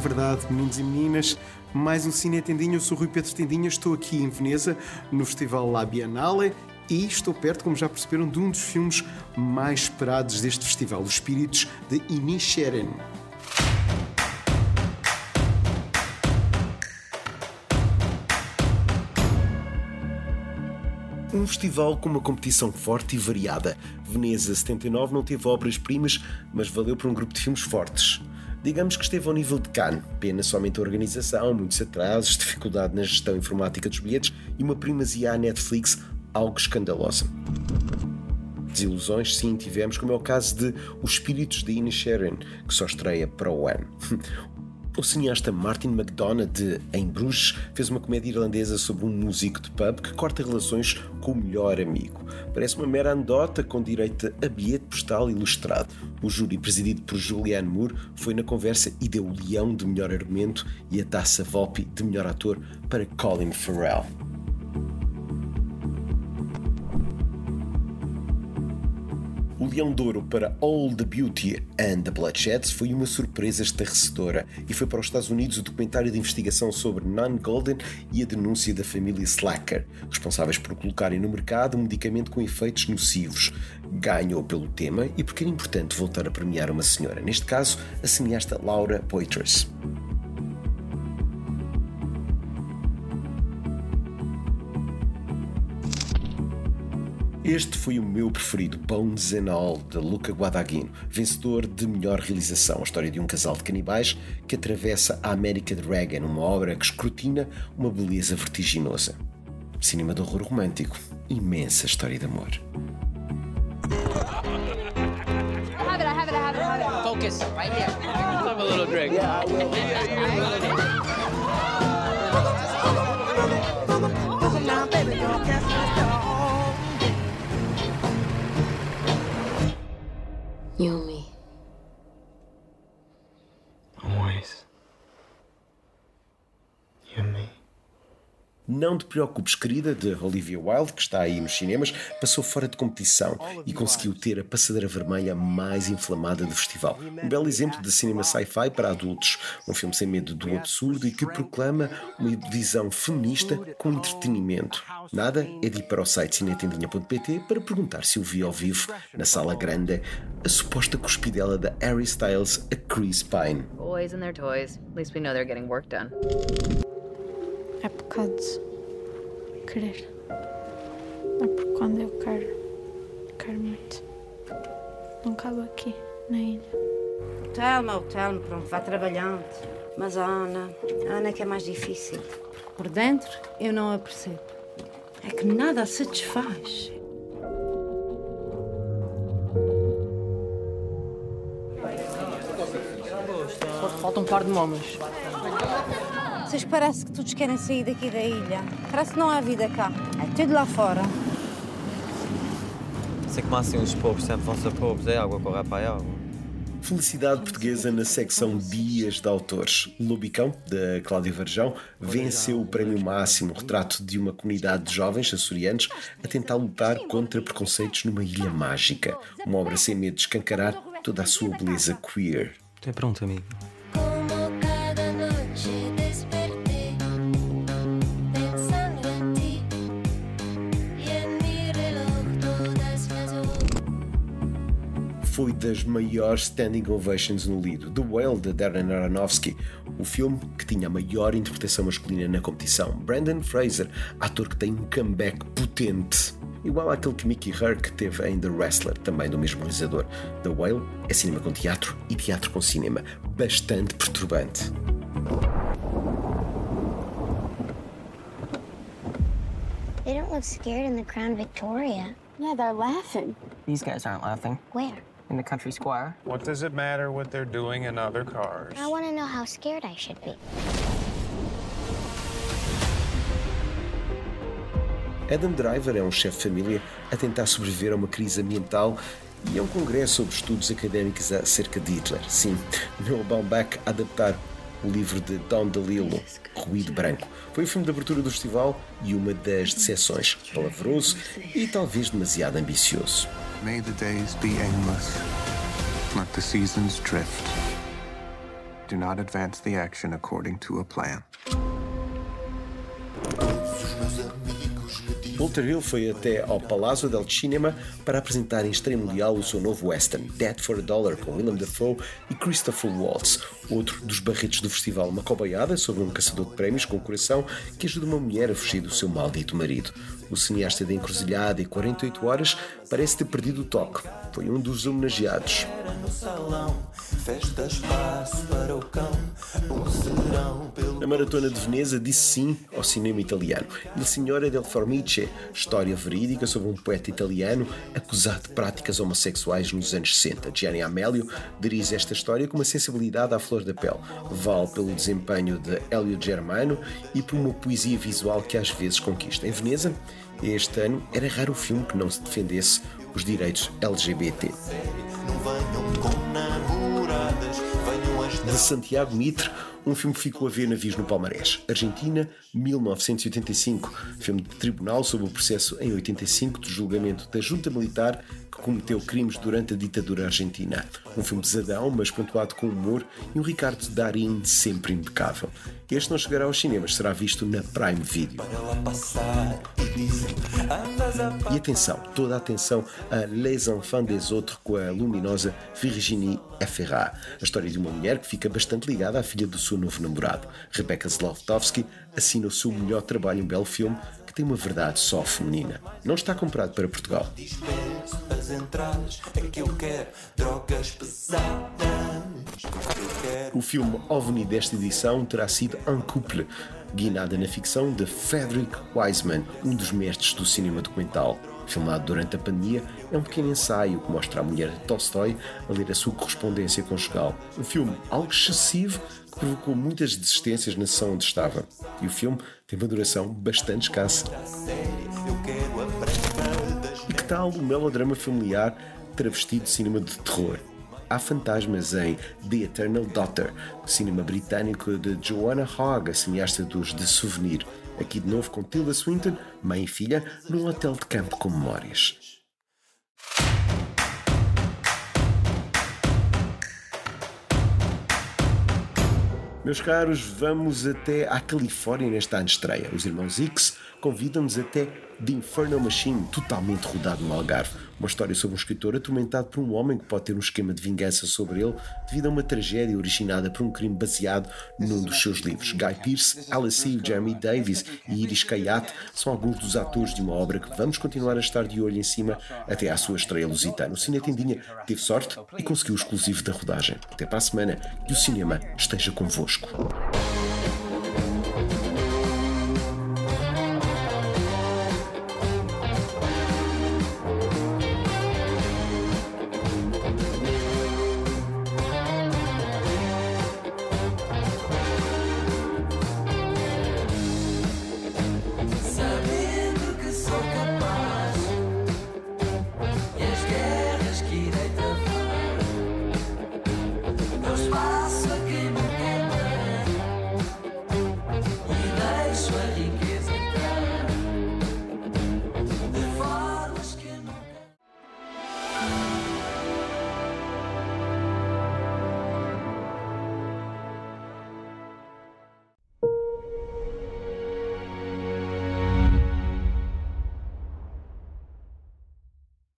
verdade, meninos e meninas. Mais um Cine Tendinha. Eu sou Rui Pedro Tendinha. Estou aqui em Veneza, no Festival La Biennale. E estou perto, como já perceberam, de um dos filmes mais esperados deste festival, Os Espíritos de Inisherin. Um festival com uma competição forte e variada. Veneza 79 não teve obras-primas, mas valeu para um grupo de filmes fortes. Digamos que esteve ao nível de Cannes, pena somente a organização, muitos atrasos, dificuldade na gestão informática dos bilhetes e uma primazia à Netflix algo escandalosa. Desilusões, sim, tivemos, como é o caso de Os Espíritos de Inisherin, que só estreia para o ano. O cineasta Martin McDonagh de Em Bruges fez uma comédia irlandesa sobre um músico de pub que corta relações com o melhor amigo. Parece uma mera anedota com direito a bilhete postal ilustrado. O júri, presidido por Julianne Moore, foi na conversa e deu o leão de melhor argumento e a taça Volpi de melhor ator para Colin Farrell. Leão de Ouro para All the Beauty and the Bloodsheds foi uma surpresa estarrecedora e foi para os Estados Unidos o documentário de investigação sobre Nan Golden e a denúncia da família Slacker, responsáveis por colocarem no mercado um medicamento com efeitos nocivos. Ganhou pelo tema e porque era importante voltar a premiar uma senhora, neste caso a cineasta Laura Poitras. Este foi o meu preferido, Bones and All, de Luca Guadagnino, vencedor de melhor realização, a história de um casal de canibais que atravessa a América de Reagan, uma obra que escrutina uma beleza vertiginosa. Cinema de horror romântico, imensa história de amor. Focus, right here. Have a little drink. Yeah, I will. Yeah, yeah, yeah. Yumi. Always. Yumi. Não te preocupes, querida, de Olivia Wilde, que está aí nos cinemas, passou fora de competição e conseguiu ter a passadeira vermelha mais inflamada do festival. Um belo exemplo de cinema sci-fi para adultos, um filme sem medo do absurdo e que proclama uma visão feminista com entretenimento. Nada é de ir para o site cinetendinha.pt para perguntar se o vi ao vivo, na sala grande, a suposta cuspidela da Harry Styles a Chris Pine. Boys and their toys. At least we know they're getting work done. É de querer. É por quando eu quero. Quero muito. Não cabe aqui, na ilha. Telma, o Telmo, pronto, vai trabalhando. Mas a Ana, a Ana é que é mais difícil. Por dentro, eu não a percebo. É que nada a satisfaz. Falta um par de momas. Vocês parece que todos querem sair daqui da ilha. Parece que não há vida cá. É tudo lá fora. Sei como assim os povos sempre vão ser povos, é água correr para a água. Felicidade Portuguesa na secção Dias de Autores. Lobicão, da Cláudia Varjão, venceu o prémio máximo, retrato de uma comunidade de jovens açorianos a tentar lutar contra preconceitos numa ilha mágica. Uma obra sem medo de escancarar toda a sua beleza queer. Tu é pronto, amigo. Foi das maiores standing ovations no lido, The Whale, de Darren Aronofsky, o filme que tinha a maior interpretação masculina na competição. Brandon Fraser, ator que tem um comeback potente, igual àquele que Mickey Herc teve em The Wrestler, também do mesmo realizador. The Whale é cinema com teatro e teatro com cinema, bastante perturbante. They don't look scared in the Crown Victoria. Yeah, they're laughing. These guys aren't laughing. Where? In the country square. What does it matter what they're doing in other cars? I want to know how scared I should be. Adam Driver é um chefe de família a tentar sobreviver a uma crise ambiental e a um congresso sobre estudos académicos acerca de Hitler. Sim, Noah Baumbach a adaptar o livro de Don DeLillo, Ruído Branco. Foi o filme de abertura do festival e uma das decepções. Palavroso e talvez demasiado ambicioso. May the days be aimless, let the seasons drift. do not advance the action according to a plan. Walter Hill foi até ao Palazzo del Cinema para apresentar em estreia mundial o seu novo western, Dead for a Dollar, com Willem Dafoe e Christopher Waltz, outro dos barretos do festival, uma coboiada sobre um caçador de prémios com o coração que ajuda uma mulher a fugir do seu maldito marido. O cineasta da encruzilhada e 48 horas parece ter perdido o toque. Foi um dos homenageados. A Maratona de Veneza disse sim ao cinema italiano. Il Signore del Formice, história verídica sobre um poeta italiano acusado de práticas homossexuais nos anos 60. Gianni Amelio dirige esta história com uma sensibilidade à flor da pele. Vale pelo desempenho de Elio Germano e por uma poesia visual que às vezes conquista. Em Veneza, este ano era raro o filme que não se defendesse os direitos LGBT. De Santiago Mitre, um filme que ficou a ver navios no Palmarés. Argentina, 1985. Filme de tribunal sobre o processo em 85 do julgamento da junta militar que cometeu crimes durante a ditadura argentina. Um filme pesadão, mas pontuado com humor e um Ricardo Darim sempre impecável. Este não chegará aos cinemas, será visto na Prime Video. E atenção, toda a atenção a Les Enfants des Autres com a luminosa Virginie Efferat, a história de uma mulher que fica bastante ligada à filha do seu novo namorado. Rebecca Zlotowski assina o seu melhor trabalho, um belo filme que tem uma verdade só feminina. Não está comprado para Portugal. O filme OVNI desta edição terá sido Un Couple, guinada na ficção de Frederick Wiseman, um dos mestres do cinema documental. Filmado durante a pandemia, é um pequeno ensaio que mostra a mulher de Tolstói a ler a sua correspondência conjugal. Um filme algo excessivo que provocou muitas desistências na sessão onde estava. E o filme tem uma duração bastante escassa. E que tal o melodrama familiar travestido de cinema de terror? Há fantasmas em The Eternal Daughter, cinema britânico de Joanna Hogg, a cineasta dos The Souvenir. Aqui de novo com Tilda Swinton, mãe e filha, num hotel de campo com memórias. Meus caros, vamos até à Califórnia nesta ano estreia. Os irmãos X convidam-nos até The Infernal Machine, totalmente rodado no Algarve. Uma história sobre um escritor atormentado por um homem que pode ter um esquema de vingança sobre ele devido a uma tragédia originada por um crime baseado num dos seus livros. Guy Pearce, Alice Jeremy Davis e Iris Kayat são alguns dos atores de uma obra que vamos continuar a estar de olho em cima até à sua estreia lusitana. O Cine Tendinha teve sorte e conseguiu o exclusivo da rodagem. Até para a semana. Que o cinema esteja convosco.